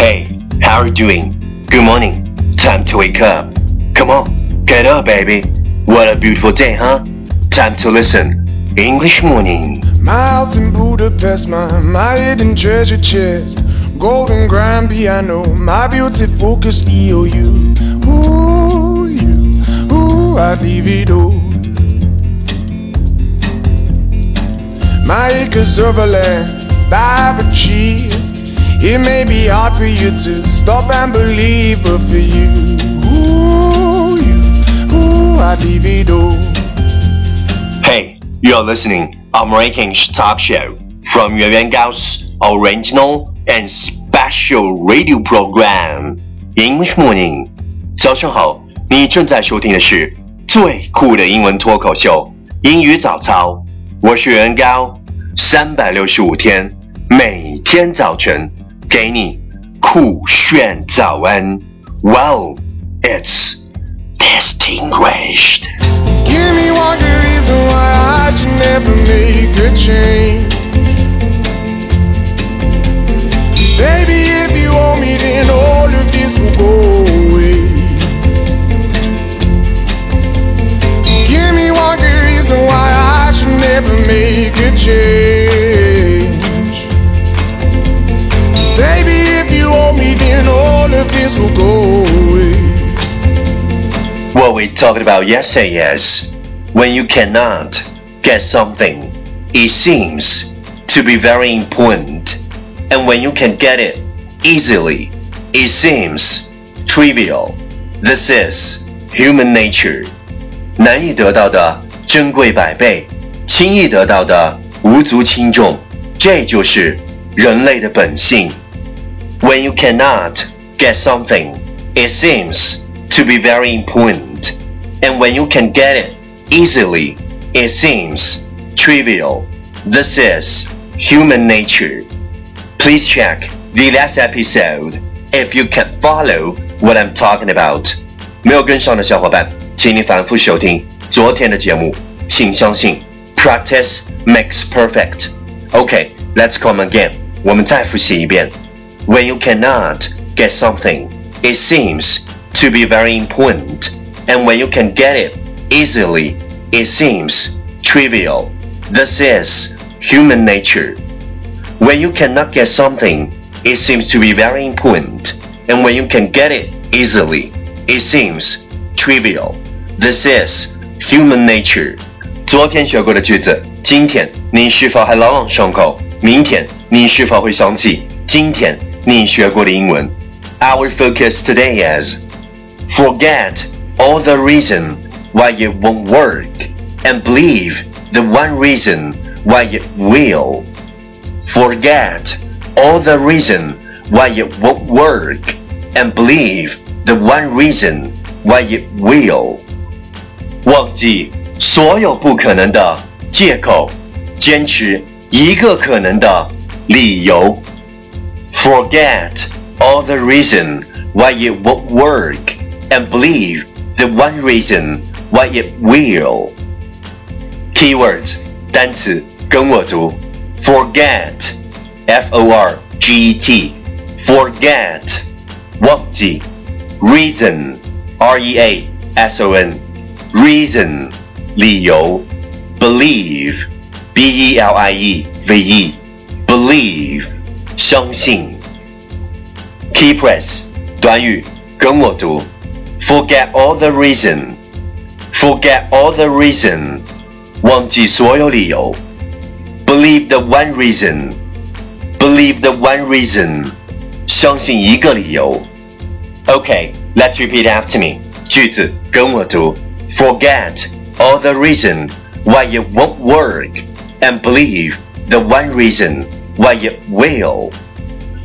Hey, how are you doing? Good morning. Time to wake up. Come on, get up, baby. What a beautiful day, huh? Time to listen. English morning. My house in Budapest, my, my hidden treasure chest. Golden grand piano, my beauty focused EOU. Ooh, you, ooh, I'd leave it all. My acres of land I've achieved. It may be hard for you to stop and believe, but for you, ooh, you, ooh, I'd leave it all. Hey, you're listening American's Top Show from Yuan Yuan Gao's original and special radio program English Morning。早上好，你正在收听的是最酷的英文脱口秀英语早操。我是袁高，三百六十五天，每天早晨 给你酷炫早安。Wow, it's distinguished. Give me one good reason why I should never make a change. Baby, if you owe me, then all of this will go away. Give me one good reason why I should never make a change. What we talked about yesterday is when you cannot get something, it seems to be very important, and when you can get it easily, it seems trivial. This is human nature. 难以得到的珍贵百倍，轻易得到的无足轻重，这就是人类的本性。When you cannot get something, it seems to be very important, and when you can get it easily, it seems trivial. This is human nature. Please check the last episode if you can follow what I'm talking about. 没有跟上的小伙伴，请你反复收听昨天的节目。请相信，practice makes perfect. Okay, let's come again. 我们再复习一遍。When you cannot get something, it seems to be very important, and when you can get it easily, it seems trivial. This is human nature. When you cannot get something, it seems to be very important, and when you can get it easily, it seems trivial. This is human nature. 昨天学过的句子，今天你是否还朗朗上口？明天你是否会想起今天你学过的英文？Our focus today is forget all the reason why it won't work and believe the one reason why it will. Forget all the reason why it won't work and believe the one reason why it will. 忘记所有不可能的借口，坚持一个可能的理由。Forget all the reason why it won't work and believe the one reason why it will. Keywords 单词跟我读，forget, f o r g e t, forget 忘记，reason, r e a s o n, reason 理由，believe, b e l i e v e, believe 相信。Key phrase 短语跟我读 ，forget all the reason, forget all the reason 忘记所有理由，believe the one reason, believe the one reason 相信一个理由。Okay, let's repeat after me. 句子跟我读，forget all the reason why it won't work and believe the one reason why it will.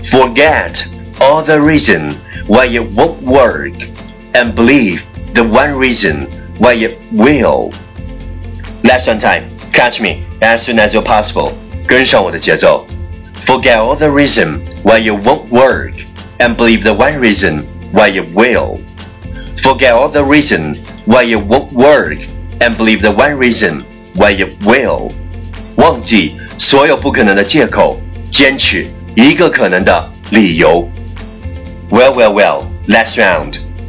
Forget all the reason why it won't work and believe the one reason why it will. Lesson time. Catch me as soon as you're possible. 跟上我的节奏。Forget all the reason why it won't work and believe the one reason why it will. Forget all the reason why it won't work and believe the one reason why it will. 忘记所有不可能的借口，坚持一个可能的理由。 Well, well, well. Last round.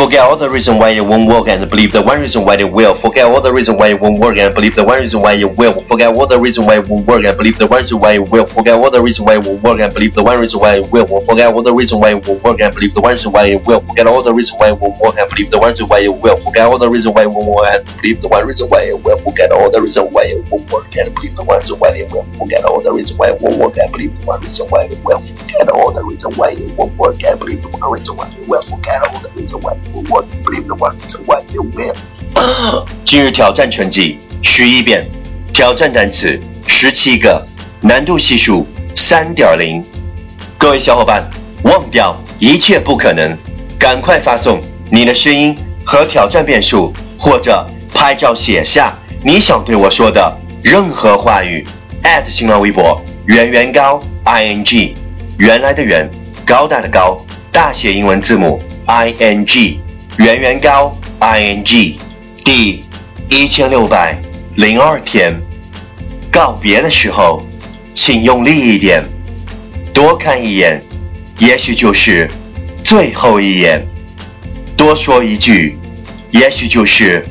Forget all the reason why it won't work and believe the one reason why it will. Forget all the reason why it won't work and believe the one reason why it will. Forget all the reason why it won't work and believe the one reason why it will. Forget all the reason why it won't work and believe the one reason why it will. Forget all the reason why it won't work and believe the one reason why it will. Forget all the reason why it won't work and believe the one reason why it will. Forget all the reason why it won't work and believe the one reason why it will. Forget all the reason why it won't work and believe the reason why it will. Forget all the reason why it won't work and believe the one reason why it will. Forget all the reason why it won't work and believe the one reason why it will. Forget all the reason why it won't work and believe the one reason why it will. 今日挑战成绩十一遍，挑战单词十七个，难度系数三点零。各位小伙伴，忘掉一切不可能，赶快发送你的声音和挑战变数，或者拍照写下你想对我说的任何话语，at。新浪微博圆圆高 i n g，原来的圆，高大的高，大写英文字母 i n g，圆圆高 i n g，第一千六百零二天，告别的时候，请用力一点，多看一眼，也许就是最后一眼；多说一句，也许就是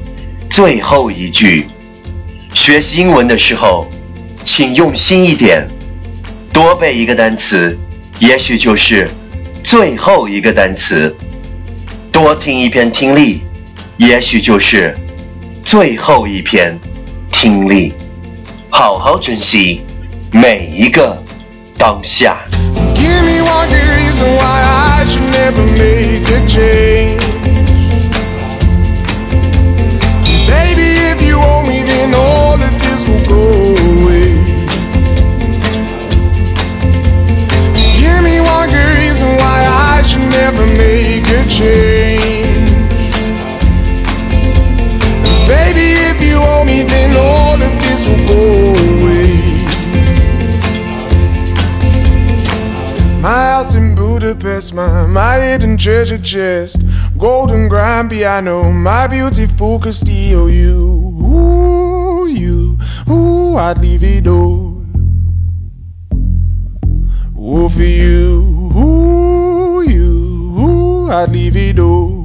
最后一句。学习英文的时候，请用心一点，多背一个单词，也许就是最后一个单词；多听一篇听力，也许就是最后一篇听力。好好珍惜每一个当下。Give me one good reason why I should never make a change. This will go away. My house in Budapest, my, my hidden treasure chest, golden grand piano, my beautiful Castillo. You, ooh, you, ooh, I'd leave it all. Ooh, for you, ooh, you, ooh, I'd leave it all.